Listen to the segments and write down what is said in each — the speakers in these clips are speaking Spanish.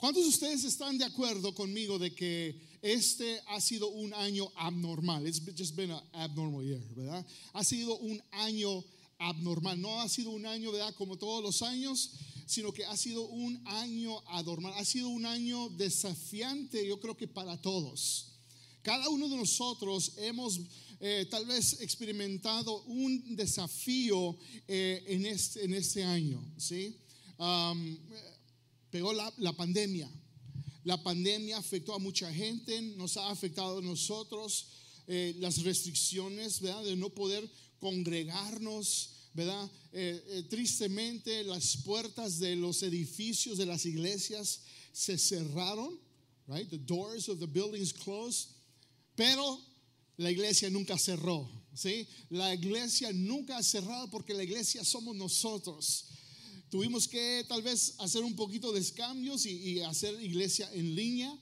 ¿Cuántos de ustedes están de acuerdo conmigo de que este ha sido un año abnormal? It's just been an abnormal year, ¿verdad? Ha sido un año abnormal. No ha sido un año, ¿verdad? Como todos los años, sino que ha sido un año anormal. Ha sido un año desafiante, yo creo que para todos. Cada uno de nosotros hemos eh, tal vez experimentado un desafío eh, en, este, en este año, ¿sí? Um, pegó la, pandemia. La pandemia afectó a mucha gente, nos ha afectado a nosotros, eh, las restricciones, ¿verdad? De no poder congregarnos, ¿verdad? Eh, eh, tristemente las puertas de los edificios de las iglesias se cerraron, right? The doors of the buildings closed, pero la iglesia nunca cerró, ¿sí? La iglesia nunca ha cerrado porque la iglesia somos nosotros. Tuvimos que tal vez hacer un poquito de cambios y, hacer iglesia en línea.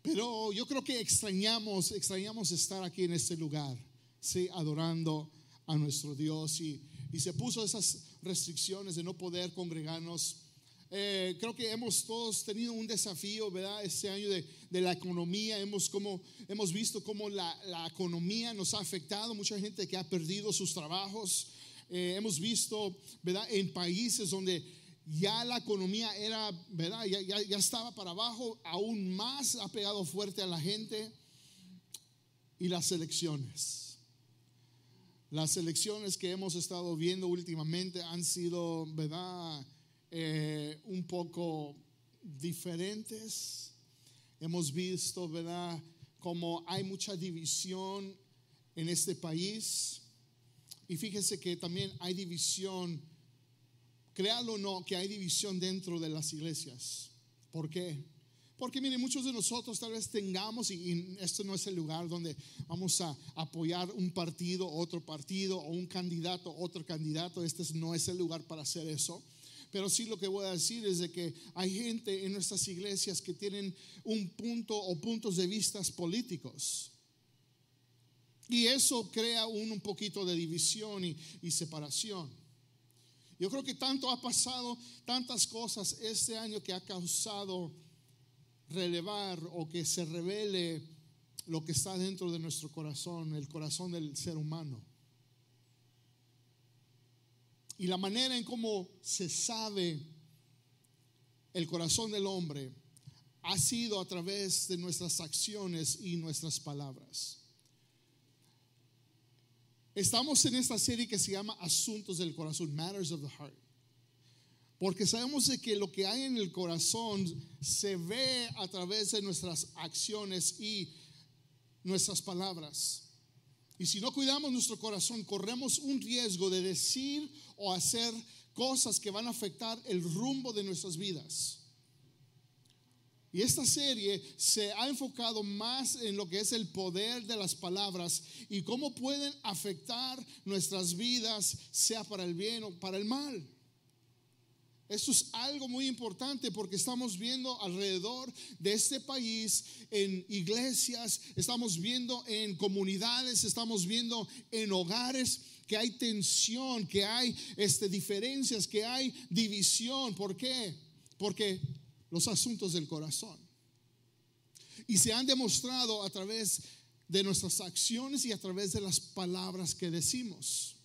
Pero yo creo que extrañamos, extrañamos estar aquí en este lugar, ¿sí? adorando a nuestro Dios. Y, se puso esas restricciones de no poder congregarnos. Eh, creo que hemos todos tenido un desafío, ¿verdad? Este año de, la economía. Hemos, como, hemos visto cómo la, la, economía nos ha afectado. Mucha gente que ha perdido sus trabajos. Eh, hemos visto, ¿verdad? En países donde ya la economía era, ¿verdad? Ya, ya, estaba para abajo, aún más ha pegado fuerte a la gente. Y las elecciones. Las elecciones que hemos estado viendo últimamente han sido, ¿verdad? Eh, un poco diferentes. Hemos visto, ¿verdad? Como hay mucha división en este país. Y fíjense que también hay división, créalo o no, que hay división dentro de las iglesias. ¿Por qué? Porque miren, muchos de nosotros tal vez tengamos, y, esto no es el lugar donde vamos a apoyar un partido, otro partido, o un candidato, otro candidato. Este no es el lugar para hacer eso. Pero sí lo que voy a decir es de que hay gente en nuestras iglesias que tienen un punto o puntos de vistas políticos. Y eso crea un, poquito de división y, separación. Yo creo que tanto ha pasado, tantas cosas este año que ha causado relevar o que se revele lo que está dentro de nuestro corazón, el corazón del ser humano. Y la manera en cómo se sabe el corazón del hombre ha sido a través de nuestras acciones y nuestras palabras. Estamos en esta serie que se llama Asuntos del Corazón, Matters of the Heart. Porque sabemos que lo que hay en el corazón se ve a través de nuestras acciones y nuestras palabras. Y si no cuidamos nuestro corazón, corremos un riesgo de decir o hacer cosas que van a afectar el rumbo de nuestras vidas. Y esta serie se ha enfocado más en lo que es el poder de las palabras y cómo pueden afectar nuestras vidas, sea para el bien o para el mal. Esto es algo muy importante porque estamos viendo alrededor de este país en iglesias, estamos viendo en comunidades, estamos viendo en hogares que hay tensión, que hay este, diferencias, que hay división. ¿Por qué? Porque los asuntos del corazón. Y se han demostrado a través de nuestras acciones y a través de las palabras que decimos.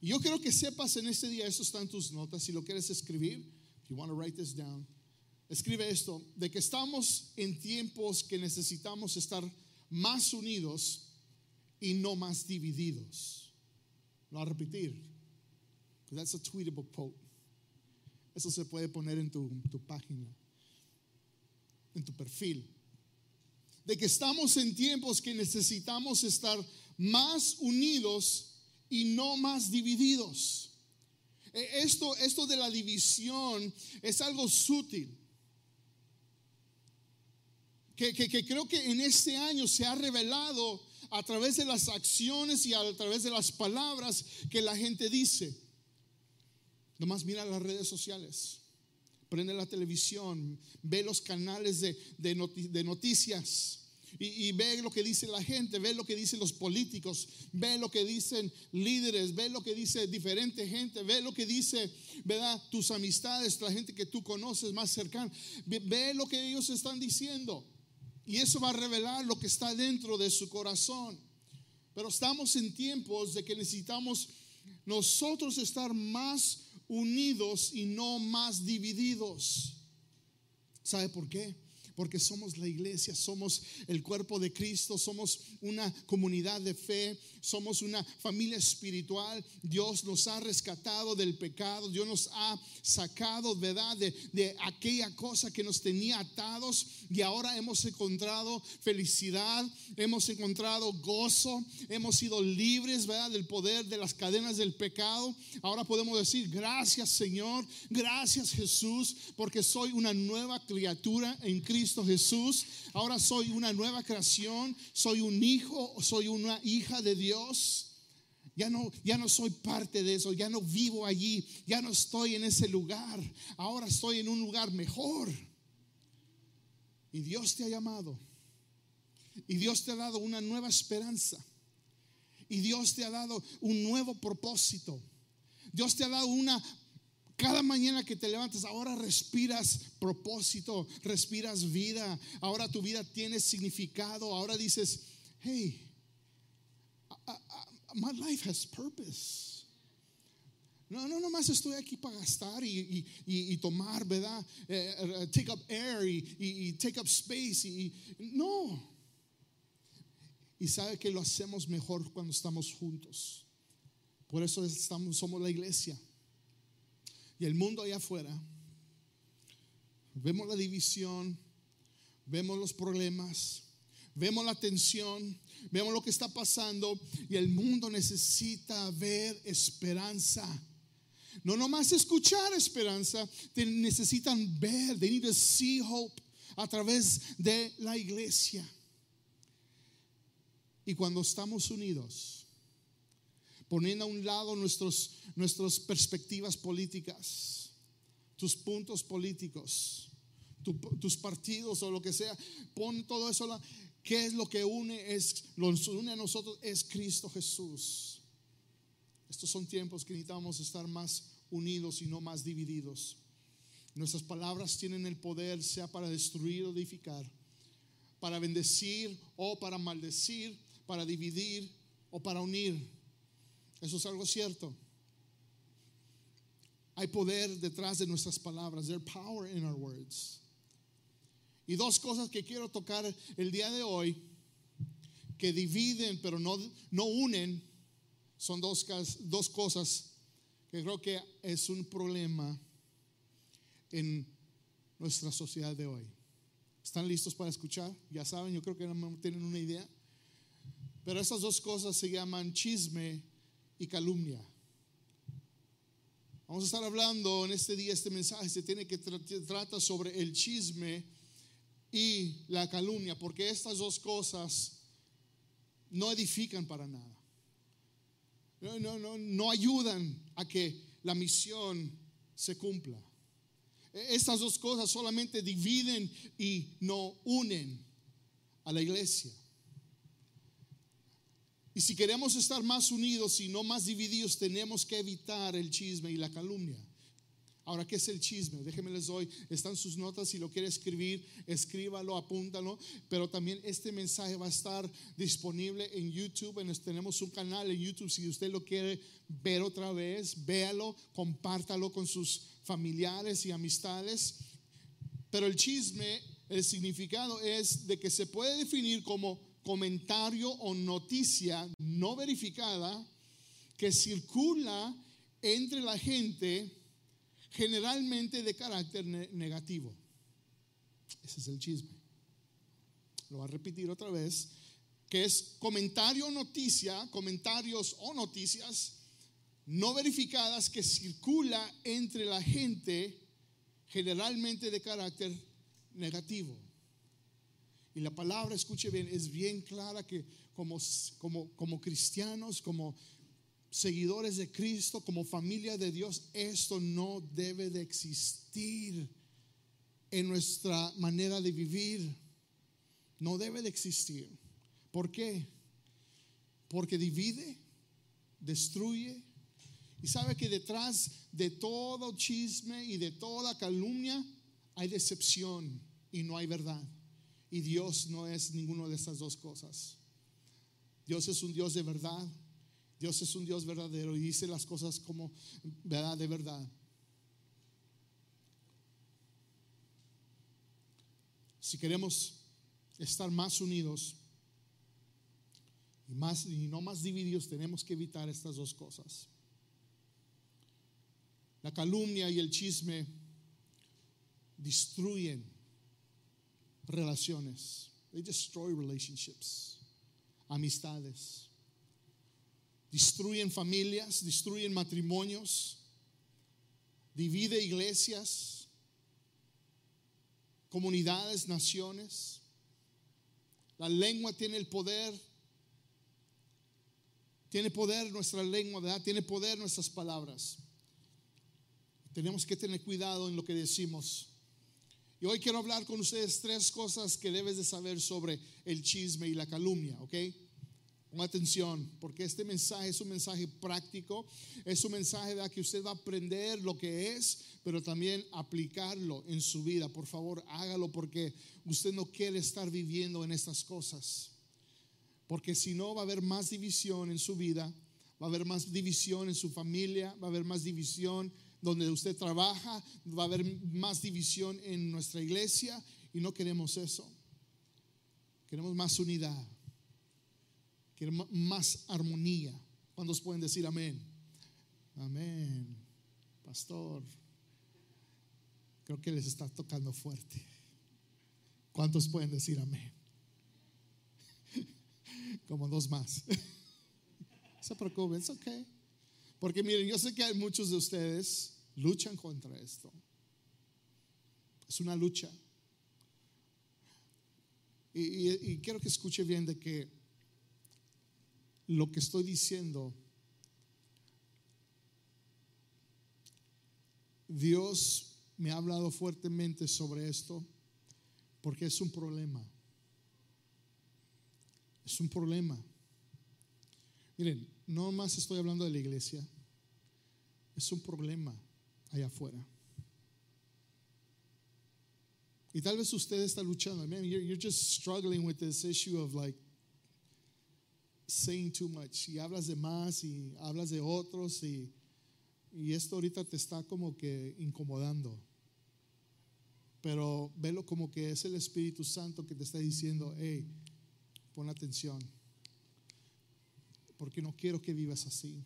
Yo quiero que sepas en este día, eso está en tus notas, si lo quieres escribir, if you want to write this down, escribe esto, de que estamos en tiempos que necesitamos estar más unidos y no más divididos. Lo a repetir, that's a tweetable quote. Eso se puede poner en tu, página, en tu perfil. De que estamos en tiempos que necesitamos estar más unidos y no más divididos. E, esto, esto de la división es algo sutil. Que, que, creo que en este año se ha revelado a través de las acciones y a través de las palabras que la gente dice. Nomás mira las redes sociales, prende la televisión, ve los canales de, de, noticias y, ve lo que dice la gente, ve lo que dicen los políticos, ve lo que dicen líderes, ve lo que dice diferente gente, ve lo que dice, ¿verdad? Tus amistades, la gente que tú conoces más cercana, ve lo que ellos están diciendo. Y eso va a revelar lo que está dentro de su corazón. Pero estamos en tiempos de que necesitamos nosotros estar más unidos y no más divididos. ¿Sabe por qué? Porque somos la iglesia, somos el cuerpo de Cristo, somos una comunidad de fe, somos una familia espiritual. Dios nos ha rescatado del pecado, Dios nos ha sacado, ¿verdad?, de, de aquella cosa que nos tenía atados y ahora hemos encontrado felicidad, hemos encontrado gozo, hemos sido libres, ¿verdad?, del poder de las cadenas del pecado. Ahora podemos decir, gracias Señor, gracias Jesús, porque soy una nueva criatura en Cristo Jesús. Ahora soy una nueva creación, soy un hijo, soy una hija de Dios. Ya no, ya no soy parte de eso, ya no vivo allí, ya no estoy en ese lugar. Ahora estoy en un lugar mejor. Y Dios te ha llamado. Y Dios te ha dado una nueva esperanza. Y Dios te ha dado un nuevo propósito. Dios te ha dado una cada mañana que te levantas, ahora respiras propósito, respiras vida, ahora tu vida tiene significado, ahora dices, hey, my life has purpose. No, no, nomás estoy aquí para gastar y, tomar, ¿verdad? Eh, eh, take up air y, take up space. Y, no. Y sabe que lo hacemos mejor cuando estamos juntos. Por eso estamos, somos la iglesia y el mundo allá afuera, vemos la división, vemos los problemas, vemos la tensión, vemos lo que está pasando y el mundo necesita ver esperanza. No nomás escuchar esperanza, necesitan ver, they need to see hope a través de la iglesia. Y cuando estamos unidos, poniendo a un lado nuestros, nuestras perspectivas políticas, tus puntos políticos, tus partidos o lo que sea, pon todo eso. La, ¿Qué es lo que une? Es, lo une a nosotros es Cristo Jesús. Estos son tiempos que necesitamos estar más unidos y no más divididos. Nuestras palabras tienen el poder, sea para destruir o edificar, para bendecir o para maldecir, para dividir o para unir. Eso es algo cierto. Hay poder detrás de nuestras palabras. There's power in our words. Y dos cosas que quiero tocar el día de hoy, que dividen pero no, no unen, son dos, dos cosas que creo que es un problema en nuestra sociedad de hoy. ¿Están listos para escuchar? Ya saben, yo creo que no tienen una idea. Pero esas dos cosas se llaman chisme y calumnia. Vamos a estar hablando en este día, este mensaje se tiene que trata sobre el chisme y la calumnia, porque estas dos cosas no edifican para nada. No, no, no, no ayudan a que la misión se cumpla. E, estas dos cosas solamente dividen y no unen a la iglesia. Y si queremos estar más unidos y no más divididos, tenemos que evitar el chisme y la calumnia. Ahora, ¿qué es el chisme? Déjenme les doy, están sus notas, si lo quiere escribir, escríbalo, apúntalo, pero también este mensaje va a estar disponible en YouTube, tenemos un canal en YouTube, si usted lo quiere ver otra vez, véalo, compártalo con sus familiares y amistades. Pero el chisme, el significado es de que se puede definir como comentario o noticia no verificada que circula entre la gente generalmente de carácter negativo. Ese es el chisme. Lo voy a repetir otra vez, que es comentario o noticia, comentarios o noticias no verificadas que circula entre la gente generalmente de carácter negativo. Y la palabra, escuche bien, es bien clara que como, como, como cristianos, como seguidores de Cristo, como familia de Dios, esto no debe de existir en nuestra manera de vivir. No debe de existir. ¿Por qué? Porque divide, destruye. Y sabe que detrás de todo chisme y de toda calumnia hay decepción y no hay verdad. Y Dios no es ninguno de estas dos cosas. Dios es un Dios de verdad. Dios es un Dios verdadero y dice las cosas como verdad de verdad. Si queremos estar más unidos y, más, y no más divididos, tenemos que evitar estas dos cosas. La calumnia y el chisme destruyen relaciones. They destroy relationships, amistades. Destruyen familias, destruyen matrimonios, divide iglesias, comunidades, naciones. La lengua tiene el poder. Tiene poder nuestra lengua. Tiene poder nuestras palabras. Tenemos que tener cuidado en lo que decimos. Y hoy quiero hablar con ustedes tres cosas que debes de saber sobre el chisme y la calumnia, ¿ok? Con atención, porque este mensaje es un mensaje práctico, es un mensaje de que usted va a aprender lo que es, pero también aplicarlo en su vida. Por favor, hágalo porque usted no quiere estar viviendo en estas cosas. Porque si no, va a haber más división en su vida, va a haber más división en su familia, va a haber más división donde usted trabaja, va a haber más división en nuestra iglesia y no queremos eso. Queremos más unidad, queremos más armonía. ¿Cuántos pueden decir amén? Amén, pastor. Creo que les está tocando fuerte. ¿Cuántos pueden decir amén? Como dos más. Se preocupen, es ok. Porque miren, yo sé que hay muchos de ustedes luchan contra esto. Es una lucha. Y, quiero que escuche bien de que lo que estoy diciendo, Dios me ha hablado fuertemente sobre esto porque es un problema. Es un problema. Miren, no más estoy hablando de la iglesia. Es un problema allá afuera. Y tal vez usted está luchando. Man, you're, just struggling with this issue of like saying too much. Y hablas de más y hablas de otros y, y esto ahorita te está como que incomodando. Pero velo como que es el Espíritu Santo que te está diciendo, hey, pon atención. Porque no quiero que vivas así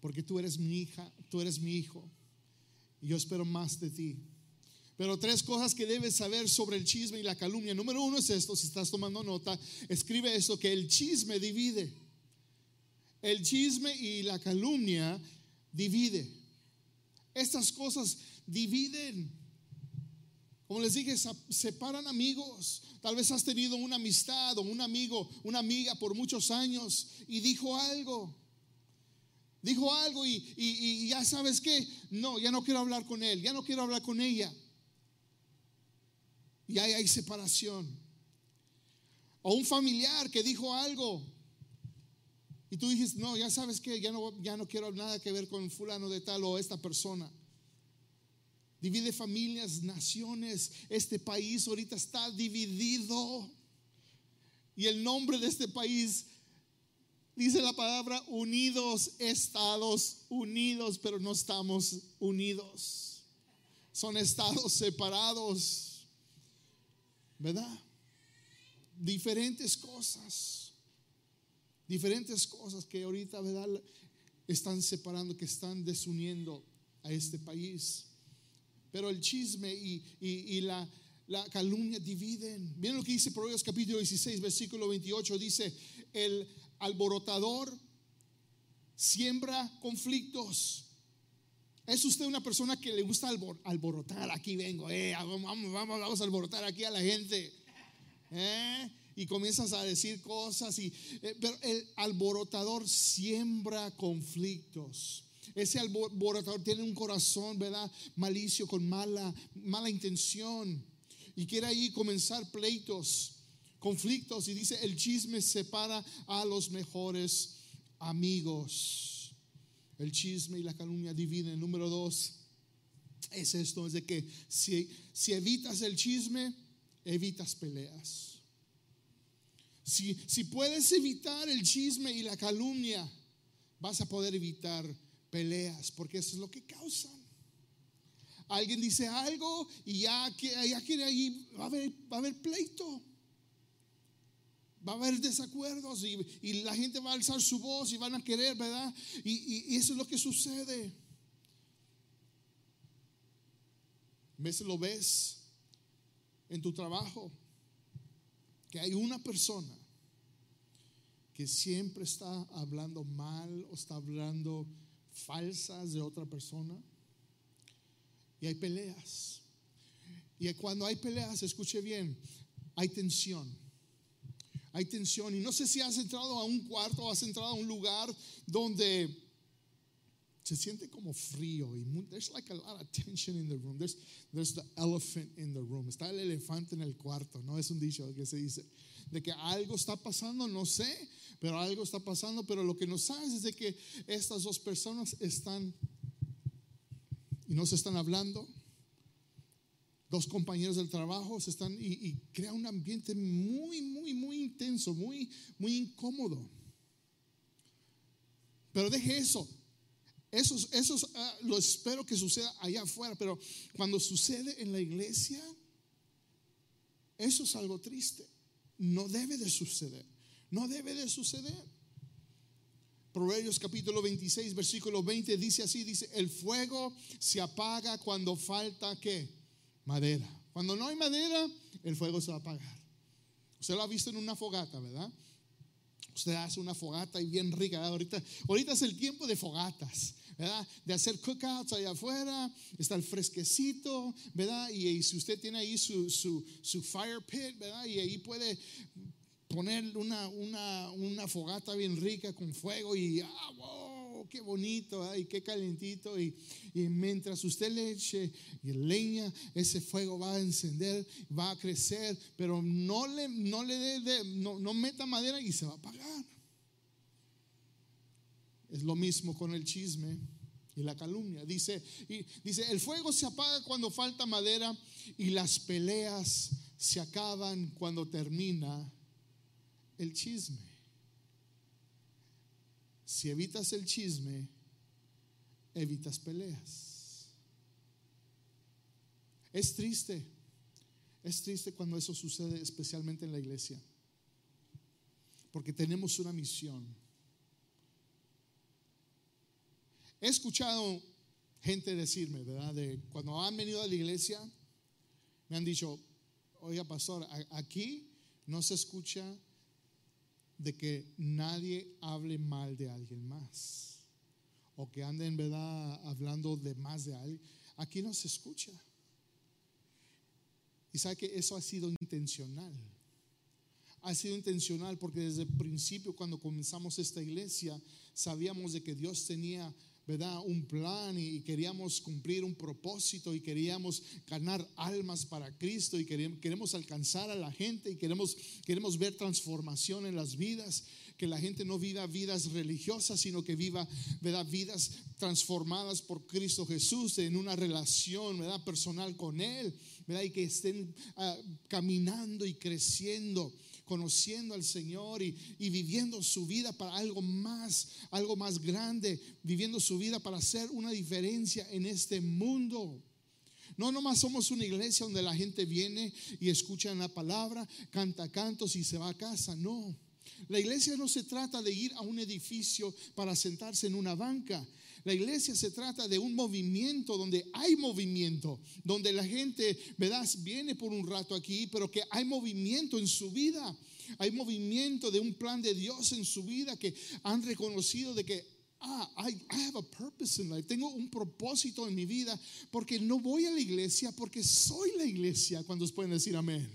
porque tú eres mi hija, tú eres mi hijo. Y yo espero más de ti. Pero tres cosas que debes saber sobre el chisme y la calumnia. Número uno es esto, si estás tomando nota, escribe esto, que el chisme divide. El chisme y la calumnia divide. Estas cosas dividen. Como les dije, separan amigos. Tal vez has tenido una amistad o un amigo, una amiga por muchos años y dijo algo dijo algo y, ya sabes que, no, ya no quiero hablar con él, ya no quiero hablar con ella. Y hay separación. O un familiar que dijo algo y tú dijiste, no, ya sabes que ya no, ya no quiero nada que ver con fulano de tal o esta persona. Divide familias, naciones. Este país ahorita está dividido. Y el nombre de este país Dice la palabra unidos, Estados Unidos, pero no estamos unidos. Son estados separados. ¿Verdad? Diferentes cosas. Diferentes cosas que ahorita, ¿verdad? Están separando, que están desuniendo a este país. Pero el chisme y, la, la calumnia dividen. Miren lo que dice Proverbios capítulo 16, versículo 28. Dice, el alborotador siembra conflictos. ¿Es usted una persona que le gusta alborotar? Aquí vengo, eh, vamos, vamos, vamos a alborotar aquí a la gente. Eh, y comienzas a decir cosas. Y, eh, pero el alborotador siembra conflictos. Ese alborotador tiene un corazón, ¿verdad? Malicio, con mala, mala intención. y quiere ahí comenzar pleitos, conflictos y dice, el chisme separa a los mejores amigos. El chisme y la calumnia dividen. Número dos es esto, es de que si, si evitas el chisme, evitas peleas. Si, si puedes evitar el chisme y la calumnia, vas a poder evitar peleas, porque eso es lo que causan. Alguien dice algo y ya, ya quiere ahí, va a, haber, va a haber pleito. Va a haber desacuerdos y, la gente va a alzar su voz y van a querer, ¿verdad? Y, y eso es lo que sucede. A veces lo ves en tu trabajo, que hay una persona que siempre está hablando mal o está hablando falsas de otra persona. Y hay peleas. Y cuando hay peleas, escuche bien, hay tensión. Hay tensión. Y no sé si has entrado a un cuarto o has entrado a un lugar donde se siente como frío y there's like a lot of tension in the room. There's, there's the elephant in the room. Está el elefante en el cuarto, no es un dicho que se dice de que algo está pasando, no sé, pero algo está pasando, pero lo que no sabes es de que estas dos personas están y no se están hablando. Dos compañeros del trabajo se están y, crea un ambiente muy, muy, muy intenso, muy, muy incómodo. Pero deje eso. Eso, eso ah, lo espero que suceda allá afuera, pero cuando sucede en la iglesia, eso es algo triste. No debe de suceder. No debe de suceder. Proverbios capítulo 26, versículo 20 dice así, dice, el fuego se apaga cuando falta qué? Madera. Cuando no hay madera, el fuego se va a apagar. Usted lo ha visto en una fogata, ¿verdad? Usted hace una fogata y bien rica. Ahorita, ahorita es el tiempo de fogatas. ¿verdad? De hacer cookouts allá afuera, está el fresquecito, ¿verdad? Y, si usted tiene ahí su, su, su, fire pit, ¿verdad? Y ahí puede poner una, una, una fogata bien rica con fuego y, ah, wow, qué bonito, y qué calentito. Y, y, mientras usted le eche leña, ese fuego va a encender, va a crecer, pero no le, no le no, no meta madera y se va a apagar. Es lo mismo con el chisme y la calumnia. Dice, y, dice, el fuego se apaga cuando falta madera y las peleas se acaban cuando termina el chisme. Si evitas el chisme, evitas peleas. Es triste, es triste cuando eso sucede, especialmente en la iglesia, porque tenemos una misión. He escuchado gente decirme, ¿verdad? De cuando han venido a la iglesia, me han dicho, oiga, pastor, aquí no se escucha de que nadie hable mal de alguien más o que anden, ¿verdad?, hablando de más de alguien. Aquí no se escucha. Y sabe que eso ha sido intencional. Ha sido intencional porque desde el principio, cuando comenzamos esta iglesia, sabíamos de que Dios tenía ¿verdad? Un plan y queríamos cumplir un propósito y queríamos ganar almas para Cristo y queremos alcanzar a la gente y queremos, queremos ver transformación en las vidas, que la gente no viva vidas religiosas, sino que viva, ¿verdad? Vidas transformadas por Cristo Jesús en una relación, ¿verdad? Personal con Él, ¿verdad? Y que estén ah, caminando y creciendo conociendo al Señor y, viviendo su vida para algo más, algo más grande, viviendo su vida para hacer una diferencia en este mundo. No nomás somos una iglesia donde la gente viene y escucha la palabra, canta cantos y se va a casa, no. La iglesia no se trata de ir a un edificio para sentarse en una banca. La iglesia se trata de un movimiento donde hay movimiento, donde la gente, ¿verdad? Viene por un rato aquí, pero que hay movimiento en su vida. Hay movimiento de un plan de Dios en su vida que han reconocido de que ah, I, have a purpose in life. Tengo un propósito en mi vida porque no voy a la iglesia porque soy la iglesia. Cuando pueden decir amén?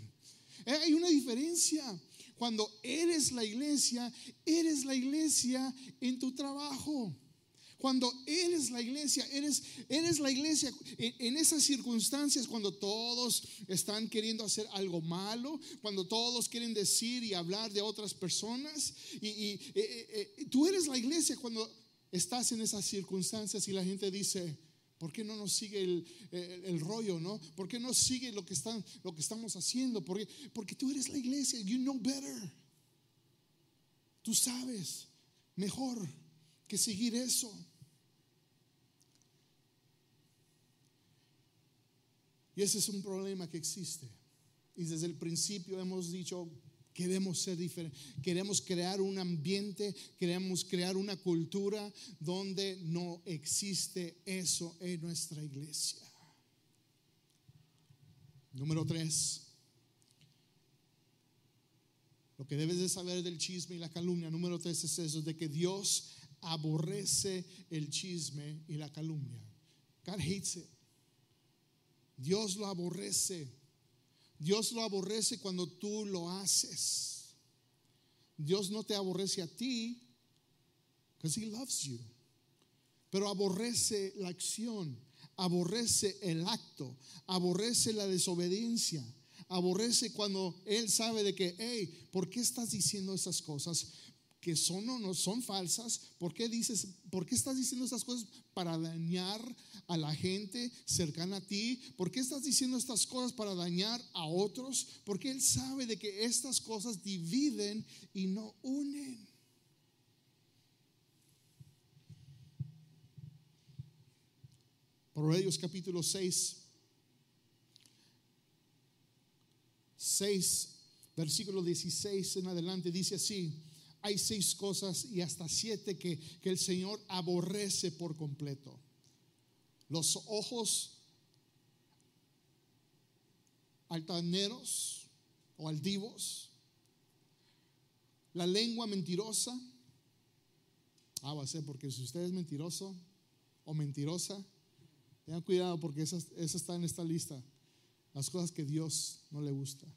Eh, hay una diferencia. Cuando eres la iglesia, eres la iglesia en tu trabajo. Cuando eres la iglesia, eres, eres la iglesia en, esas circunstancias, cuando todos están queriendo hacer algo malo, cuando todos quieren decir y hablar de otras personas. Y, eh, eh, eh, tú eres la iglesia cuando estás en esas circunstancias y la gente dice, ¿Por qué no nos sigue el, rollo, no? ¿Por qué no sigue lo que, están, lo que estamos haciendo? Porque, porque tú eres la iglesia, you know better. Tú sabes mejor que seguir eso. Y ese es un problema que existe. Y desde el principio hemos dicho, Queremos ser diferentes. Queremos crear un ambiente, queremos crear una cultura donde no existe eso en nuestra iglesia. Número tres. Lo que debes de saber del chisme y la calumnia, número tres es eso, de que Dios aborrece el chisme y la calumnia. God hates it. Dios lo aborrece. Dios lo aborrece cuando tú lo haces. Dios no te aborrece a ti because he loves you. Pero aborrece la acción, aborrece el acto, aborrece la desobediencia, aborrece cuando él sabe de que, hey, ¿por qué estás diciendo esas cosas? Que son o no son falsas. ¿Por qué dices, por qué estás diciendo esas cosas para dañar a la gente cercana a ti? ¿Por qué estás diciendo estas cosas para dañar a otros? Porque él sabe de que estas cosas dividen y no unen. Proverbios capítulo 6 6 versículo 16 en adelante dice así hay seis cosas y hasta siete que, que el Señor aborrece por completo. Los ojos altaneros o aldivos, la lengua mentirosa. Ah, va a ser porque si usted es mentiroso o mentirosa, tengan cuidado porque esa, esa está en esta lista. Las cosas que Dios no le gusta.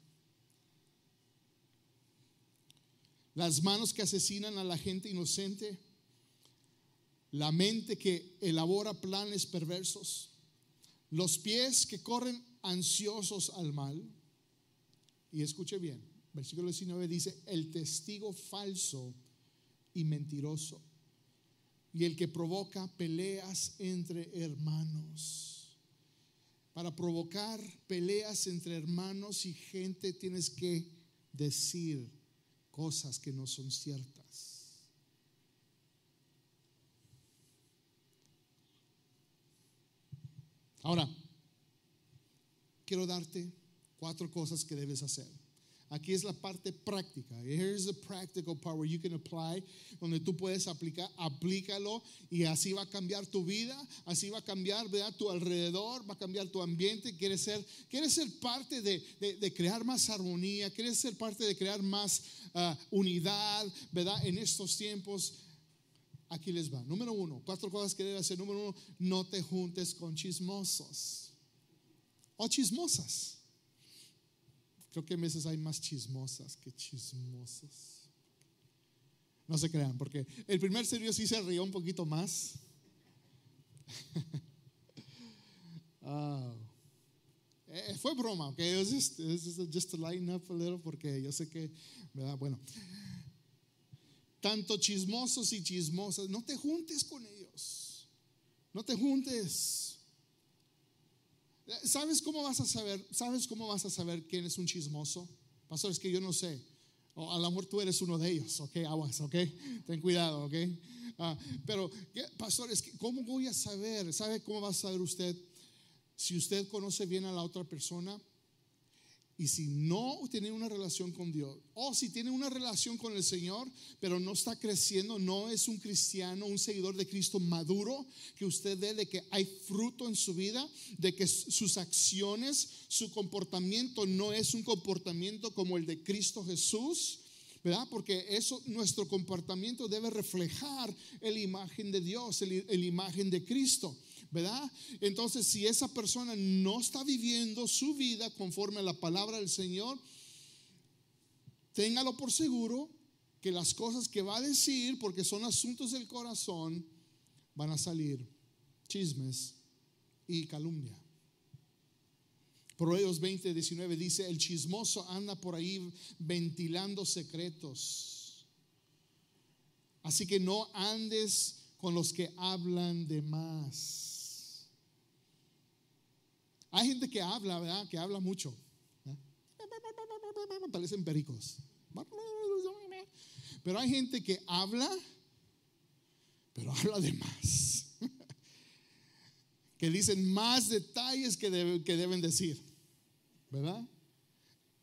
Las manos que asesinan a la gente inocente, la mente que elabora planes perversos, los pies que corren ansiosos al mal. Y escuche bien, versículo 19 dice, el testigo falso y mentiroso, y el que provoca peleas entre hermanos. Para provocar peleas entre hermanos y gente tienes que decir cosas que no son ciertas. Ahora, quiero darte cuatro cosas que debes hacer. Aquí es la parte práctica. Here's the practical part where you can apply, donde tú puedes aplicar, aplícalo y así va a cambiar tu vida, así va a cambiar tu alrededor, va a cambiar tu ambiente. Quieres ser, quieres ser parte de, de, crear más armonía, quieres ser parte de crear más ah, unidad. En estos tiempos. Aquí les va. Número uno, cuatro cosas que debes hacer. Número uno, no te juntes con chismosos o chismosas. Creo que a veces hay más chismosas que chismosos. No se crean, porque el primer servicio sí se rió un poquito más. Ah. Eh, fue broma, ok. Just, just, just, to lighten up a little, porque yo sé que, ¿verdad? Bueno, tanto chismosos y chismosas, no te juntes con ellos. No te juntes. ¿Sabes cómo vas a saber? ¿Sabes cómo vas a saber quién es un chismoso? Pastor, es que yo no sé. O a lo mejor tú eres uno de ellos, ok, aguas, ok, ten cuidado, ok. Ah, pero, pastor, es que, ¿cómo voy a saber? ¿Sabe cómo va a saber usted? Si usted conoce bien a la otra persona, y si no tiene una relación con Dios, o si tiene una relación con el Señor, pero no está creciendo, no es un cristiano, un seguidor de Cristo maduro, que usted ve de que hay fruto en su vida, de que sus acciones, su comportamiento no es un comportamiento como el de Cristo Jesús, ¿verdad? Porque eso, nuestro comportamiento debe reflejar la imagen de Dios, la imagen de Cristo. ¿Verdad? Entonces, si esa persona no está viviendo su vida conforme a la palabra del Señor, téngalo por seguro que las cosas que va a decir, porque son asuntos del corazón, van a salir chismes y calumnia. Proverbios 20, 19 dice, el chismoso anda por ahí ventilando secretos. Así que no andes con los que hablan de más. Hay gente que habla, ¿verdad? Que habla mucho. ¿eh? Parecen pericos. Pero hay gente que habla, pero habla de más. que dicen más detalles que, deben decir. ¿verdad?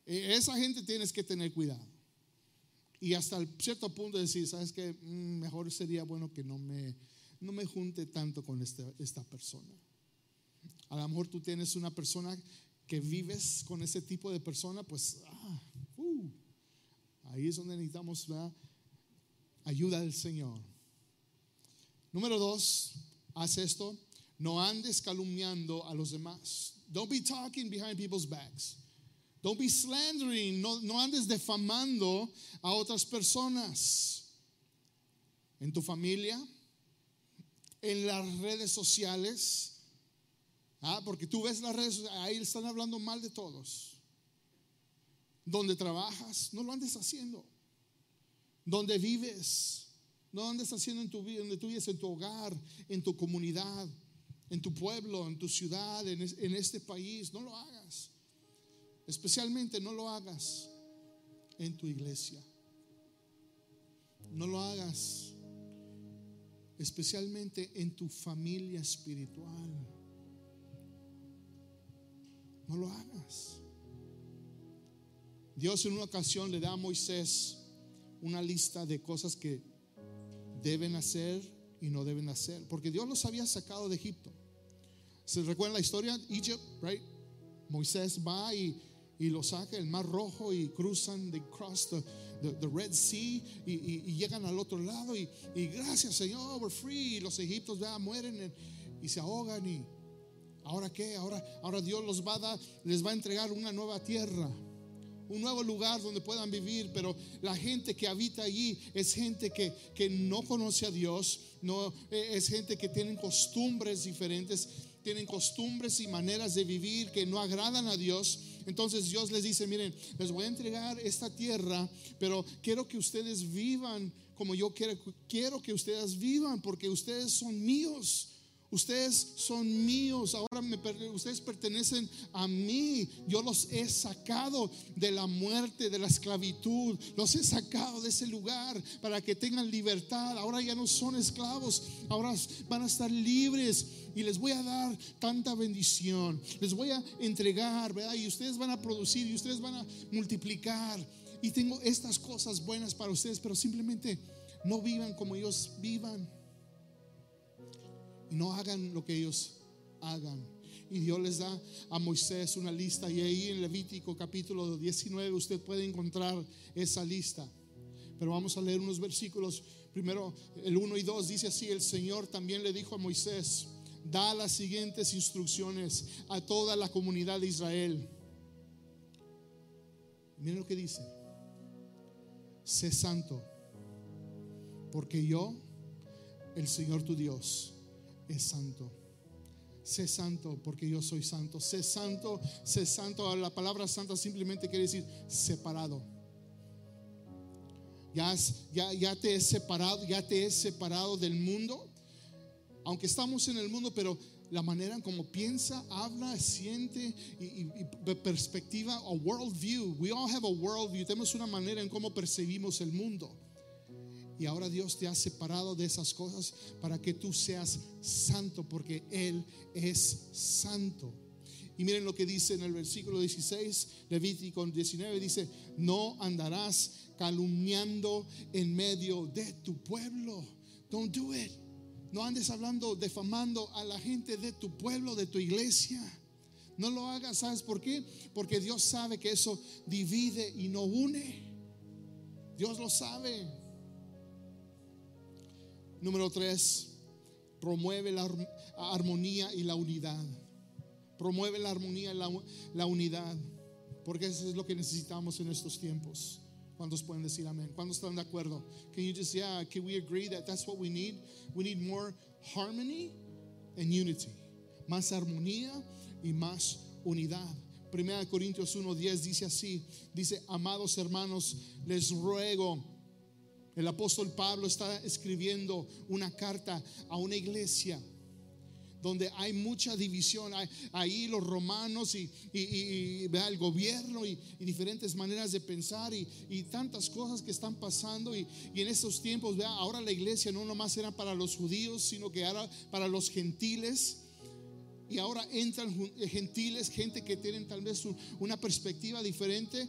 E, esa gente tienes que tener cuidado. Y hasta cierto punto decir, ¿sabes qué? Mm, mejor sería bueno que no me, no me junte tanto con este, esta persona. A lo mejor tú tienes una persona que vives con ese tipo de persona, pues ah, uh, ahí es donde necesitamos ayuda del Señor. Número dos, haz esto, no andes calumniando a los demás. Don't be talking behind people's backs. Don't be slandering. No, no andes defamando a otras personas. En tu familia, en las redes sociales. Ah, porque tú ves las redes sociales, ahí están hablando mal de todos. Donde trabajas, no lo andes haciendo. Donde vives, no lo andes haciendo en tu vida, donde tú vives, en tu hogar, en tu comunidad en tu pueblo, en tu ciudad, en, este país. No lo hagas. Especialmente no lo hagas en tu iglesia. No lo hagas especialmente en tu familia espiritual. No lo hagas. Dios en una ocasión le da a Moisés una lista de cosas que deben hacer y no deben hacer, porque Dios los había sacado de Egipto. ¿Se recuerda la historia? Egypt, right? Moisés va y, y lo saca el mar rojo y cruzan, they cross the, the, Red Sea y, llegan al otro lado y, gracias Señor, we're free. los egipcios mueren y se ahogan y ahora qué, ahora, ahora Dios los va a dar, les va a entregar una nueva tierra un nuevo lugar donde puedan vivir, pero la gente que habita allí es gente que, que no conoce a Dios, no, eh, es gente que tiene costumbres diferentes, tienen costumbres y maneras de vivir que no agradan a Dios. Entonces Dios les dice, miren, les voy a entregar esta tierra, pero quiero que ustedes vivan como yo quiero, quiero que ustedes vivan, porque ustedes son míos. Ustedes son míos, ahora me, ustedes pertenecen a mí. Yo los he sacado de la muerte, de la esclavitud. Los he sacado de ese lugar para que tengan libertad. Ahora ya no son esclavos, ahora van a estar libres y les voy a dar tanta bendición. Les voy a entregar, ¿verdad? Y ustedes van a producir y ustedes van a multiplicar. Y tengo estas cosas buenas para ustedes, pero simplemente no vivan como ellos vivan. Y no hagan lo que ellos hagan. Y Dios les da a Moisés una lista. Y ahí en Levítico capítulo 19 usted puede encontrar esa lista. Pero vamos a leer unos versículos. Primero, el 1 y 2 dice así, el Señor también le dijo a Moisés, da las siguientes instrucciones a toda la comunidad de Israel. Miren lo que dice. Sé santo, porque yo, el Señor tu Dios, es santo. Sé santo, porque yo soy santo. Sé santo, sé santo. La palabra santa simplemente quiere decir separado. Ya, te he separado, ya te he separado del mundo aunque estamos en el mundo, pero la manera en como piensa, habla, siente y, perspectiva, a worldview. We all have a worldview. Tenemos una manera en cómo percibimos el mundo. Y ahora Dios te ha separado de esas cosas para que tú seas santo, porque Él es santo. Y miren lo que dice en el versículo 16, Levítico 19, dice, no andarás calumniando en medio de tu pueblo. Don't do it. No andes hablando, defamando a la gente de tu pueblo, de tu iglesia. No lo hagas, ¿sabes por qué? Porque Dios sabe que eso divide y no une. Dios lo sabe. Número tres, promueve la armonía y la unidad. Promueve la armonía y la, la unidad. Porque eso es lo que necesitamos en estos tiempos. ¿Cuántos pueden decir amén? ¿Cuántos están de acuerdo? Can you just, yeah, can we agree that that's what we need? We need more harmony and unity. Más armonía y más unidad. Primera de Corintios 1:10 dice así, dice, "Amados hermanos, les ruego el apóstol Pablo está escribiendo una carta a una iglesia donde hay mucha división. Ahí los romanos y, el gobierno y, diferentes maneras de pensar y, tantas cosas que están pasando. Y, en estos tiempos, vea, ahora la iglesia no nomás era para los judíos, sino que era para los gentiles. Y ahora entran gentiles, gente que tienen tal vez una perspectiva diferente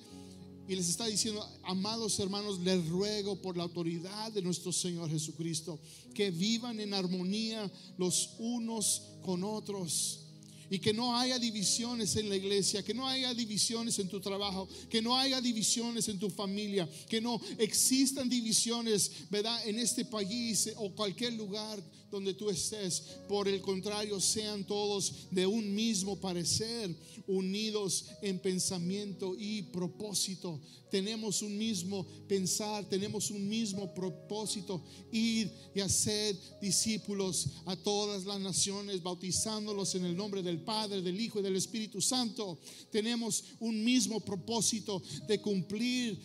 y les está diciendo, amados hermanos, les ruego por la autoridad de nuestro Señor Jesucristo, que vivan en armonía los unos con otros y que no haya divisiones en la iglesia, que no haya divisiones en tu trabajo, que no haya divisiones en tu familia, que no existan divisiones, ¿verdad? En este país o cualquier lugar donde tú estés. Por el contrario, sean todos de un mismo parecer, unidos en pensamiento y propósito. Tenemos un mismo pensar, tenemos un mismo propósito, ir y hacer discípulos a todas las naciones, bautizándolos en el nombre del Padre, del Hijo y del Espíritu Santo. Tenemos un mismo propósito de cumplir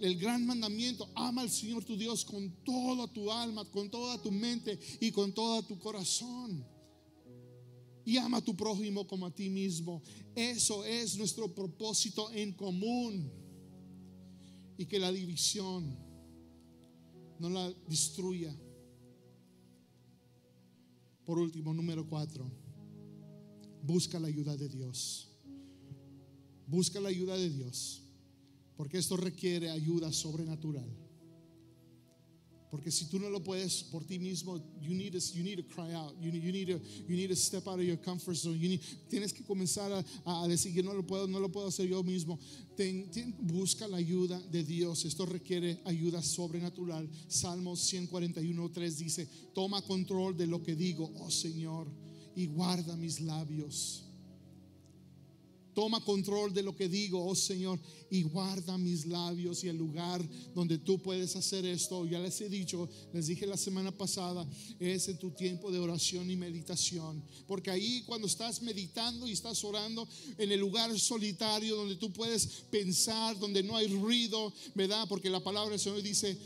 el gran mandamiento, ama al Señor tu Dios con toda tu alma, con toda tu mente y con todo tu corazón. Y ama a tu prójimo como a ti mismo. Eso es nuestro propósito en común. Y que la división no la destruya. Por último, número cuatro, busca la ayuda de Dios. Busca la ayuda de Dios. Porque esto requiere ayuda sobrenatural. Porque si tú no lo puedes por ti mismo, you need to, you need to cry out. You need, you need, to, you need to step out of your comfort zone. You need, tienes que comenzar a, a, decir, yo no lo puedo, no lo puedo hacer yo mismo. Ten, ten, busca la ayuda de Dios. Esto requiere ayuda sobrenatural. Salmos 141, 3 dice, toma control de lo que digo, oh Señor, y guarda mis labios. Toma control de lo que digo, oh Señor, y guarda mis labios y el lugar donde tú puedes hacer esto. Ya les he dicho, les dije la semana pasada, es en tu tiempo de oración y meditación. Porque ahí cuando estás meditando y estás orando en el lugar solitario donde tú puedes pensar, donde no hay ruido, ¿verdad? Porque la palabra del Señor dice,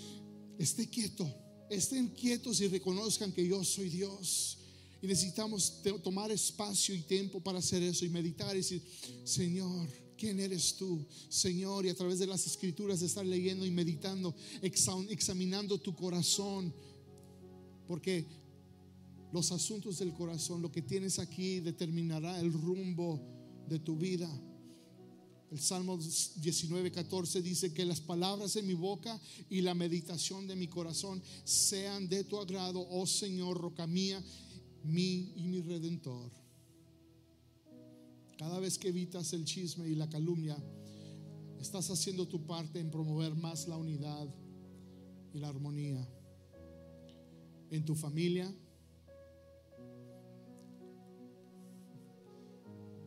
esté quieto, estén quietos y reconozcan que yo soy Dios. Y necesitamos tomar espacio y tiempo para hacer eso y meditar y decir, Señor, ¿quién eres tú? Señor, y a través de las escrituras estar leyendo y meditando, examinando tu corazón. Porque los asuntos del corazón, lo que tienes aquí, determinará el rumbo de tu vida. El Salmo 19, 14 dice que las palabras de mi boca y la meditación de mi corazón sean de tu agrado, oh Señor, roca mía mi y mi redentor. Cada vez que evitas el chisme y la calumnia, estás haciendo tu parte en promover más la unidad y la armonía en tu familia,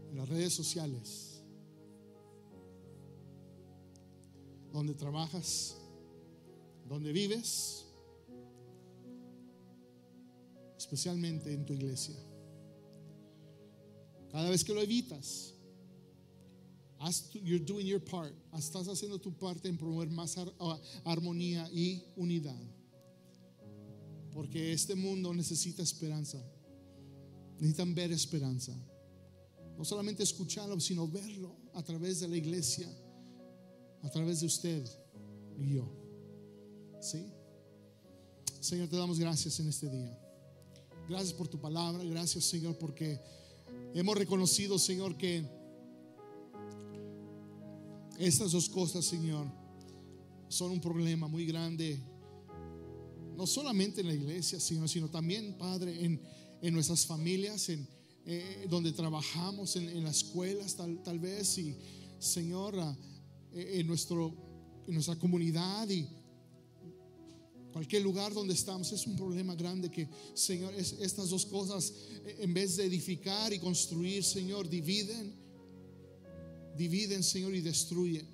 en las redes sociales, donde trabajas, donde vives especialmente en tu iglesia. Cada vez que lo evitas, you're doing your part. Estás haciendo tu parte en promover más armonía y unidad. Porque este mundo necesita esperanza. Necesitan ver esperanza. No solamente escucharlo, sino verlo a través de la iglesia, a través de usted y yo. ¿Sí? Señor, te damos gracias en este día. Gracias por tu palabra. Gracias, Señor, porque hemos reconocido, Señor, que estas dos cosas, Señor, son un problema muy grande. No solamente en la iglesia, Señor, sino también, Padre, en, en nuestras familias, en eh, donde trabajamos, en, las escuelas, tal, tal, vez, y Señor, eh, en, nuestro, en nuestra comunidad y cualquier lugar donde estamos, es un problema grande que, Señor, es, estas dos cosas, eh, en vez de edificar y construir, Señor, dividen, dividen, Señor, y destruyen.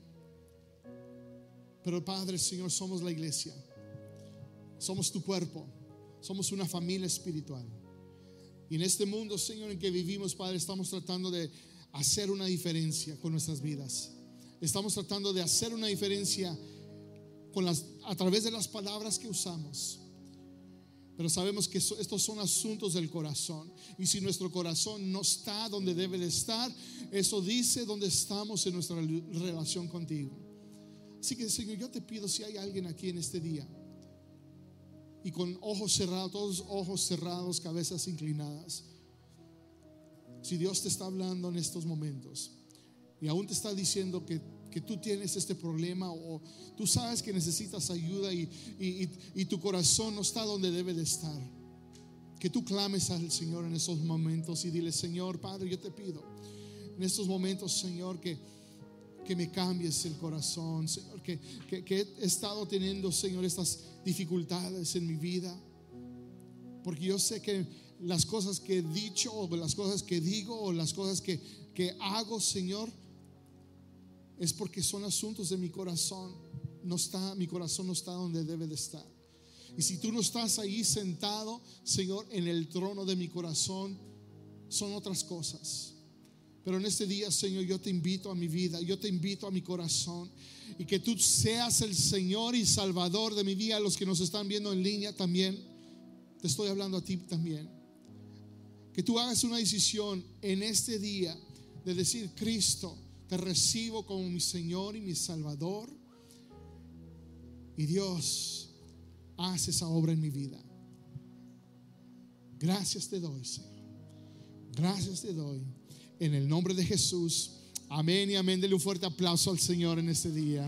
Pero Padre, Señor, somos la iglesia, somos tu cuerpo, somos una familia espiritual. Y en este mundo, Señor, en que vivimos, Padre, estamos tratando de hacer una diferencia con nuestras vidas. Estamos tratando de hacer una diferencia a través de las palabras que usamos. Pero sabemos que estos son asuntos del corazón. Y si nuestro corazón no está donde debe de estar, eso dice dónde estamos en nuestra relación contigo. Así que Señor, yo te pido si hay alguien aquí en este día y con ojos cerrados, todos ojos cerrados, cabezas inclinadas. Si Dios te está hablando en estos momentos y aún te está diciendo que, que tú tienes este problema o tú sabes que necesitas ayuda y, y, y tu corazón no está donde debe de estar, que tú clames al Señor en esos momentos y dile, Señor, Padre, yo te pido en estos momentos, Señor, que que me cambies el corazón, Señor, que, que, he estado teniendo, Señor, estas dificultades en mi vida. Porque yo sé que las cosas que he dicho o las cosas que digo o las cosas que, que hago, Señor, es porque son asuntos de mi corazón. No está, mi corazón no está donde debe de estar. Y si tú no estás ahí sentado, Señor, en el trono de mi corazón, son otras cosas. Pero en este día, Señor, yo te invito a mi vida, yo te invito a mi corazón y que tú seas el Señor y Salvador de mi vida. Los que nos están viendo en línea también, te estoy hablando a ti también. Que tú hagas una decisión en este día de decir, Cristo, te recibo como mi Señor y mi Salvador. Y Dios, hace esa obra en mi vida. Gracias te doy, Señor. Gracias te doy. En el nombre de Jesús. Amén y amén. Dele un fuerte aplauso al Señor en este día.